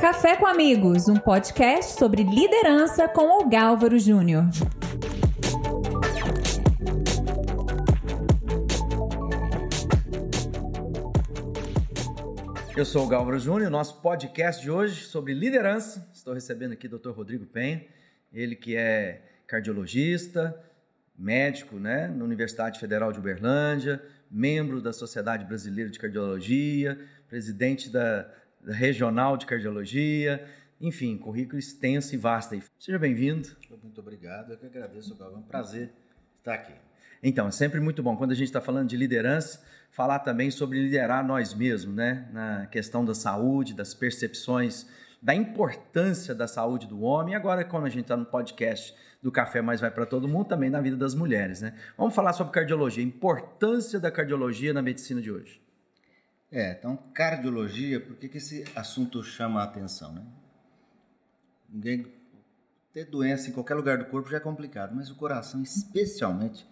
Café com Amigos, um podcast sobre liderança com o Gálvaro Júnior. Eu sou o Gálvaro Júnior, nosso podcast de hoje sobre liderança. Estou recebendo aqui o Dr. Rodrigo Penha, ele que é cardiologista, médico né, na Universidade Federal de Uberlândia, membro da Sociedade Brasileira de Cardiologia, presidente da, da Regional de Cardiologia, enfim, currículo extenso e vasto. Seja bem-vindo. Muito obrigado, eu que agradeço, Gálvaro. É um prazer estar aqui. Então, é sempre muito bom quando a gente está falando de liderança, falar também sobre liderar nós mesmos, né? Na questão da saúde, das percepções, da importância da saúde do homem. E agora, quando a gente está no podcast do Café Mais Vai para Todo Mundo, também na vida das mulheres, né? Vamos falar sobre cardiologia, a importância da cardiologia na medicina de hoje. É, então, cardiologia, por que, que esse assunto chama a atenção, né? Ninguém ter doença em qualquer lugar do corpo já é complicado, mas o coração, especialmente,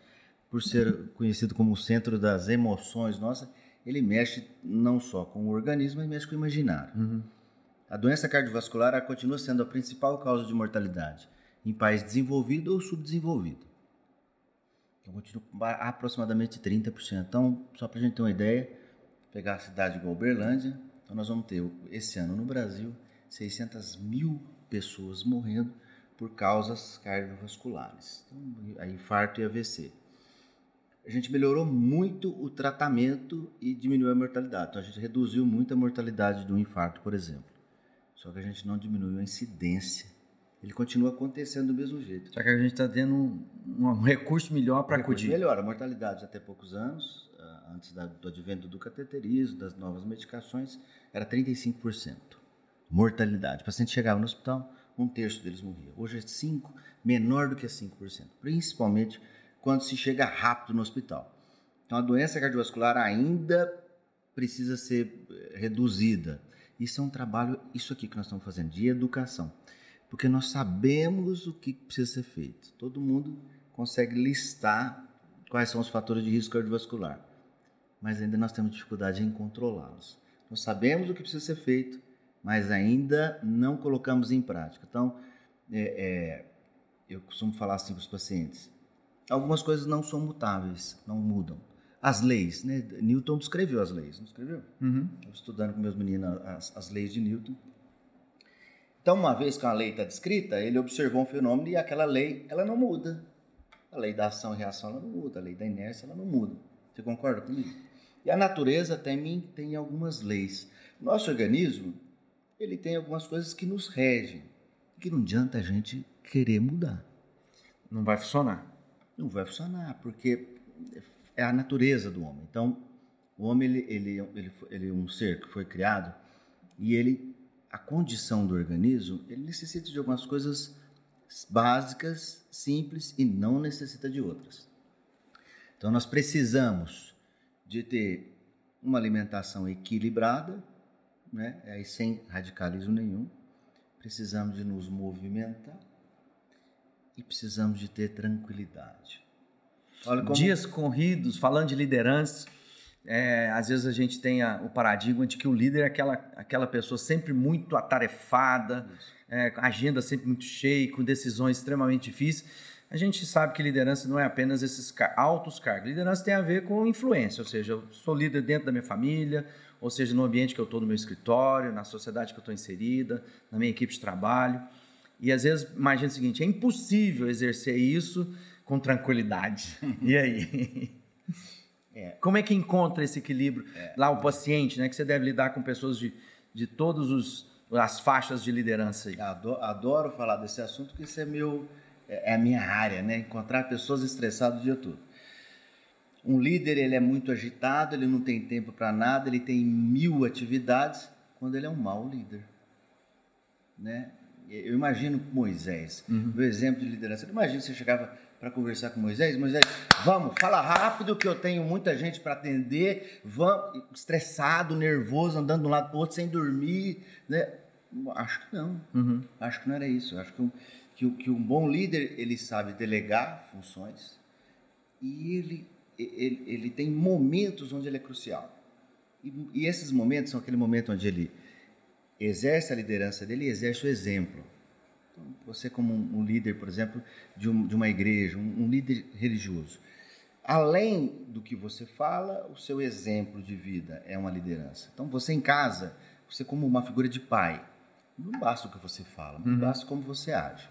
por ser conhecido como o centro das emoções nossa, ele mexe não só com o organismo, mas mexe com o imaginário. Uhum. A doença cardiovascular continua sendo a principal causa de mortalidade em país desenvolvido ou subdesenvolvido. Então, continua aproximadamente 30%. Então, só para a gente ter uma ideia, pegar a cidade igual Uberlândia, então nós vamos ter esse ano no Brasil 600 mil pessoas morrendo por causas cardiovasculares, então, infarto e AVC a gente melhorou muito o tratamento e diminuiu a mortalidade. Então a gente reduziu muito a mortalidade do infarto, por exemplo. Só que a gente não diminuiu a incidência. Ele continua acontecendo do mesmo jeito. Só que a gente está tendo um, um, recurso melhor para acudir. Melhor, a mortalidade até poucos anos, antes do advento do cateterismo, das novas medicações, era 35%. Mortalidade. O paciente chegava no hospital, um terço deles morria. Hoje é 5%, menor do que 5%. Principalmente quando se chega rápido no hospital. Então, a doença cardiovascular ainda precisa ser eh, reduzida. Isso é um trabalho, isso aqui que nós estamos fazendo, de educação. Porque nós sabemos o que precisa ser feito. Todo mundo consegue listar quais são os fatores de risco cardiovascular. Mas ainda nós temos dificuldade em controlá-los. Nós sabemos o que precisa ser feito, mas ainda não colocamos em prática. Então, é, é, eu costumo falar assim para os pacientes: algumas coisas não são mutáveis, não mudam. As leis, né? Newton descreveu as leis, não escreveu? Uhum. estudando com meus meninos as, as leis de Newton. Então, uma vez que a lei está descrita, ele observou um fenômeno e aquela lei, ela não muda. A lei da ação e reação, ela não muda. A lei da inércia, ela não muda. Você concorda comigo? E a natureza também tem algumas leis. Nosso organismo, ele tem algumas coisas que nos regem, que não adianta a gente querer mudar. Não vai funcionar não vai funcionar, porque é a natureza do homem. Então, o homem ele, ele, ele, ele é um ser que foi criado e ele a condição do organismo ele necessita de algumas coisas básicas, simples e não necessita de outras. Então, nós precisamos de ter uma alimentação equilibrada, né? Aí sem radicalismo nenhum. Precisamos de nos movimentar e precisamos de ter tranquilidade. Como... Dias corridos, falando de liderança, é, às vezes a gente tem a, o paradigma de que o líder é aquela, aquela pessoa sempre muito atarefada, é, agenda sempre muito cheia, com decisões extremamente difíceis. A gente sabe que liderança não é apenas esses altos cargos. Liderança tem a ver com influência, ou seja, eu sou líder dentro da minha família, ou seja, no ambiente que eu estou no meu escritório, na sociedade que eu estou inserida, na minha equipe de trabalho. E às vezes, imagina o seguinte: é impossível exercer isso com tranquilidade. e aí? É. Como é que encontra esse equilíbrio? É. Lá, o paciente, né? Que você deve lidar com pessoas de, de todas as faixas de liderança. Aí. Adoro, adoro falar desse assunto, porque isso é, meu, é, é a minha área, né? Encontrar pessoas estressadas o dia todo. Um líder, ele é muito agitado, ele não tem tempo para nada, ele tem mil atividades, quando ele é um mau líder. Né? eu imagino Moisés, uhum. o exemplo de liderança. Imagina você chegava para conversar com Moisés, Moisés, vamos, fala rápido que eu tenho muita gente para atender, vamos, estressado, nervoso, andando de um lado para o outro sem dormir, né? Acho que não. Uhum. Acho que não era isso. Acho que um, que, que um bom líder ele sabe delegar funções e ele, ele, ele tem momentos onde ele é crucial. E, e esses momentos são aquele momento onde ele exerce a liderança dele e exerce o exemplo. Então, você como um, líder, por exemplo, de, um, de uma igreja, um, um líder religioso, além do que você fala, o seu exemplo de vida é uma liderança. Então, você em casa, você como uma figura de pai, não basta o que você fala, não uhum. basta como você age.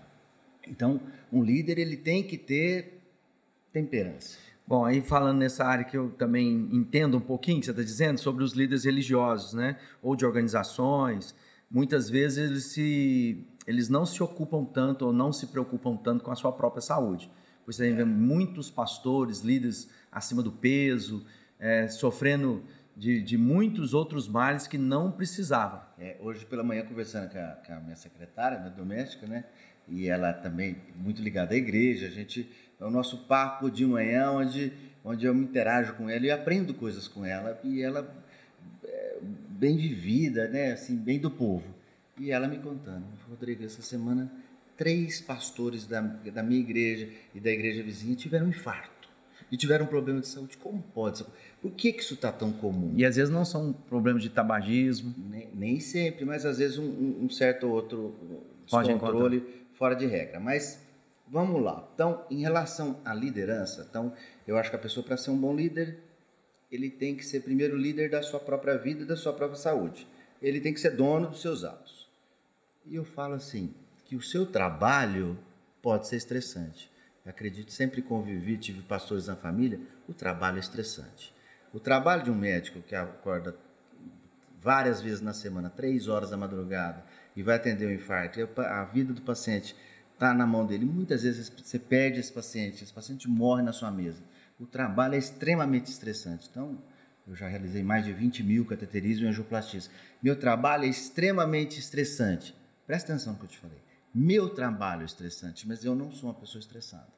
Então, um líder ele tem que ter temperança. Bom, aí falando nessa área que eu também entendo um pouquinho que você está dizendo sobre os líderes religiosos, né, ou de organizações, muitas vezes eles se eles não se ocupam tanto ou não se preocupam tanto com a sua própria saúde. Você vê muitos pastores, líderes acima do peso, é, sofrendo de, de, muitos outros males que não precisavam. É, hoje pela manhã conversando com a, com a minha secretária, minha doméstica, né, e ela também muito ligada à igreja, a gente é o nosso papo de manhã onde onde eu me interajo com ela e aprendo coisas com ela e ela é, bem vivida, né, assim, bem do povo. E ela me contando, Rodrigo, essa semana três pastores da, da minha igreja e da igreja vizinha tiveram um infarto e tiveram um problema de saúde. Como pode? Por que, que isso está tão comum? E às vezes não são problemas de tabagismo. Nem, nem sempre, mas às vezes um, um certo outro descontrole fora de regra. Mas vamos lá. Então, em relação à liderança, então, eu acho que a pessoa, para ser um bom líder, ele tem que ser primeiro líder da sua própria vida e da sua própria saúde. Ele tem que ser dono dos seus atos. E eu falo assim, que o seu trabalho pode ser estressante. Acredito, sempre convivi, tive pastores na família, o trabalho é estressante. O trabalho de um médico que acorda várias vezes na semana, três horas da madrugada, e vai atender um infarto, a vida do paciente está na mão dele. Muitas vezes você perde esse paciente, esse paciente morre na sua mesa. O trabalho é extremamente estressante. Então, eu já realizei mais de 20 mil cateterismos e angioplastia. Meu trabalho é extremamente estressante. Presta atenção no que eu te falei. Meu trabalho é estressante, mas eu não sou uma pessoa estressada.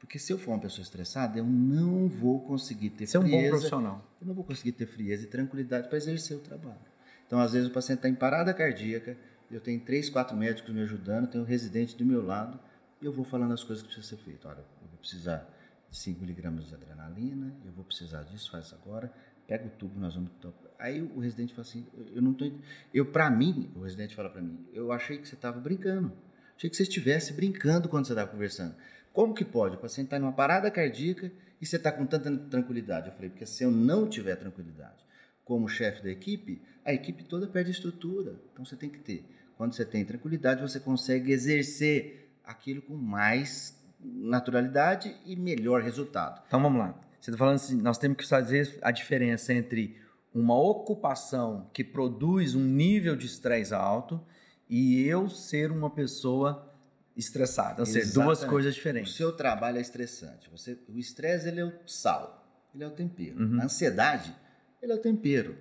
Porque se eu for uma pessoa estressada, eu não vou conseguir ter Você frieza. é um bom profissional. Eu não vou conseguir ter frieza e tranquilidade para exercer o trabalho. Então, às vezes, o paciente está em parada cardíaca, eu tenho três, quatro médicos me ajudando, tenho um residente do meu lado, e eu vou falando as coisas que precisam ser feitas. Olha, eu vou precisar de 5 miligramas de adrenalina, eu vou precisar disso, faz agora, pega o tubo, nós vamos... Aí o residente fala assim, eu não estou... Eu, para mim, o residente fala para mim, eu achei que você estava brincando. Achei que você estivesse brincando quando você estava conversando. Como que pode? O paciente está numa parada cardíaca e você está com tanta tranquilidade. Eu falei, porque se eu não tiver tranquilidade como chefe da equipe, a equipe toda perde estrutura. Então você tem que ter. Quando você tem tranquilidade, você consegue exercer aquilo com mais naturalidade e melhor resultado. Então vamos lá. Você está falando assim, nós temos que fazer a diferença entre uma ocupação que produz um nível de estresse alto e eu ser uma pessoa estressada. Ou seja, duas coisas diferentes. O seu trabalho é estressante. Você, o estresse ele é o sal, ele é o tempero. Uhum. A ansiedade, ele é o tempero.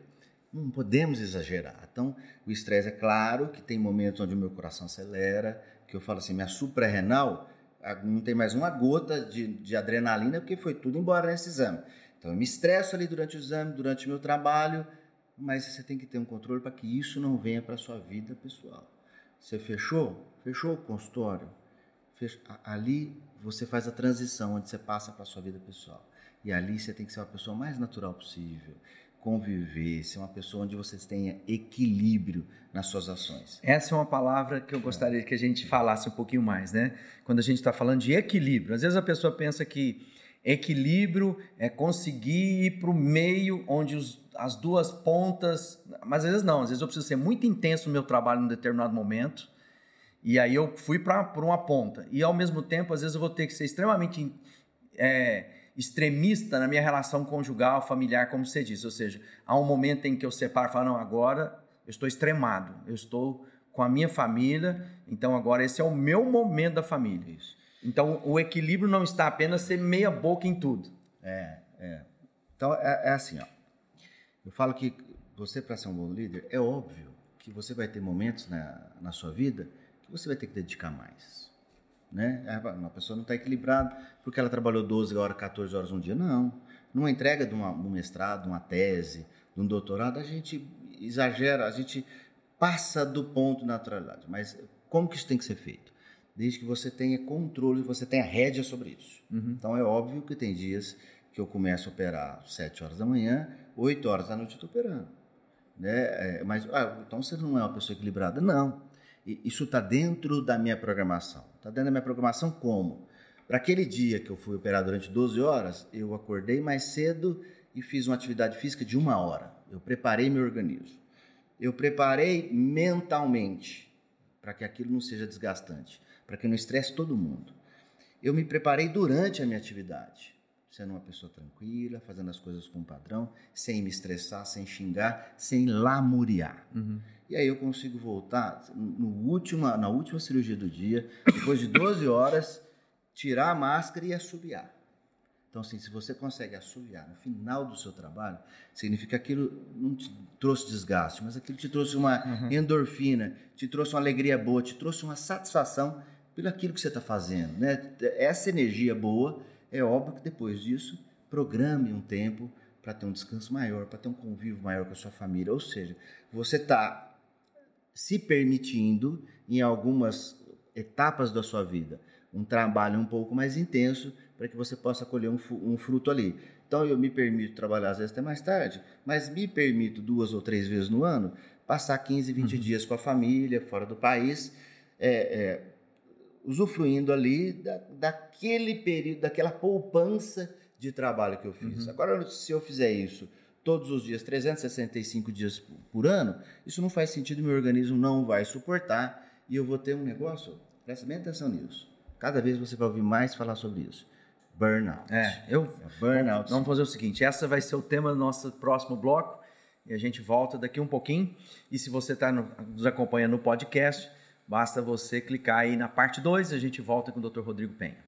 Não podemos exagerar. Então, o estresse é claro que tem momentos onde o meu coração acelera, que eu falo assim, minha suprarrenal não tem mais uma gota de, de adrenalina porque foi tudo embora nesse exame. Então, eu me estresso ali durante o exame, durante o meu trabalho, mas você tem que ter um controle para que isso não venha para a sua vida pessoal. Você fechou? Fechou o consultório? Fech... Ali você faz a transição, onde você passa para a sua vida pessoal. E ali você tem que ser uma pessoa mais natural possível, conviver, ser uma pessoa onde você tenha equilíbrio nas suas ações. Essa é uma palavra que eu gostaria que a gente falasse um pouquinho mais, né? Quando a gente está falando de equilíbrio. Às vezes a pessoa pensa que equilíbrio é conseguir ir para o meio onde os as duas pontas, mas às vezes não, às vezes eu preciso ser muito intenso no meu trabalho em determinado momento, e aí eu fui para uma ponta. E ao mesmo tempo, às vezes eu vou ter que ser extremamente é, extremista na minha relação conjugal, familiar, como você disse. Ou seja, há um momento em que eu separo e falo, não, agora eu estou extremado, eu estou com a minha família, então agora esse é o meu momento da família. Isso. Então o equilíbrio não está apenas ser meia boca em tudo. É, é. Então é, é assim, ó. Eu falo que você, para ser um bom líder, é óbvio que você vai ter momentos na, na sua vida que você vai ter que dedicar mais. Né? É, uma pessoa não está equilibrada porque ela trabalhou 12 horas, 14 horas um dia. Não. Numa entrega de, uma, um mestrado, uma tese, de um doutorado, a gente exagera, a gente passa do ponto de naturalidade. Mas como que isso tem que ser feito? Desde que você tenha controle, você tenha rédea sobre isso. Uhum. Então é óbvio que tem dias que eu começo a operar às 7 horas da manhã, 8 horas da noite eu estou operando. Né? É, mas, ah, então você não é uma pessoa equilibrada. Não. Isso está dentro da minha programação. Está dentro da minha programação como? Para aquele dia que eu fui operar durante 12 horas, eu acordei mais cedo e fiz uma atividade física de uma hora. Eu preparei meu organismo. Eu preparei mentalmente para que aquilo não seja desgastante, para que não estresse todo mundo. Eu me preparei durante a minha atividade sendo uma pessoa tranquila, fazendo as coisas com padrão, sem me estressar, sem xingar, sem lamuriar. Uhum. E aí eu consigo voltar no última, na última cirurgia do dia, depois de 12 horas, tirar a máscara e assobiar. Então, assim, se você consegue assobiar no final do seu trabalho, significa que aquilo não te trouxe desgaste, mas aquilo te trouxe uma uhum. endorfina, te trouxe uma alegria boa, te trouxe uma satisfação pelo aquilo que você está fazendo. Né? Essa energia boa é óbvio que depois disso, programe um tempo para ter um descanso maior, para ter um convívio maior com a sua família. Ou seja, você está se permitindo, em algumas etapas da sua vida, um trabalho um pouco mais intenso para que você possa colher um, um, fruto ali. Então, eu me permito trabalhar às vezes até mais tarde, mas me permito duas ou três vezes no ano passar 15, 20 uhum. dias com a família, fora do país, é, é, usufruindo ali da, daquele período, daquela poupança de trabalho que eu fiz. Uhum. Agora, se eu fizer isso todos os dias, 365 dias por ano, isso não faz sentido, meu organismo não vai suportar e eu vou ter um negócio, presta bem atenção nisso. Cada vez você vai ouvir mais falar sobre isso. Burnout. É, eu. É burnout. Vamos fazer o seguinte: essa vai ser o tema do nosso próximo bloco e a gente volta daqui um pouquinho. E se você está nos acompanhando no podcast, Basta você clicar aí na parte 2 e a gente volta com o Dr. Rodrigo Penha.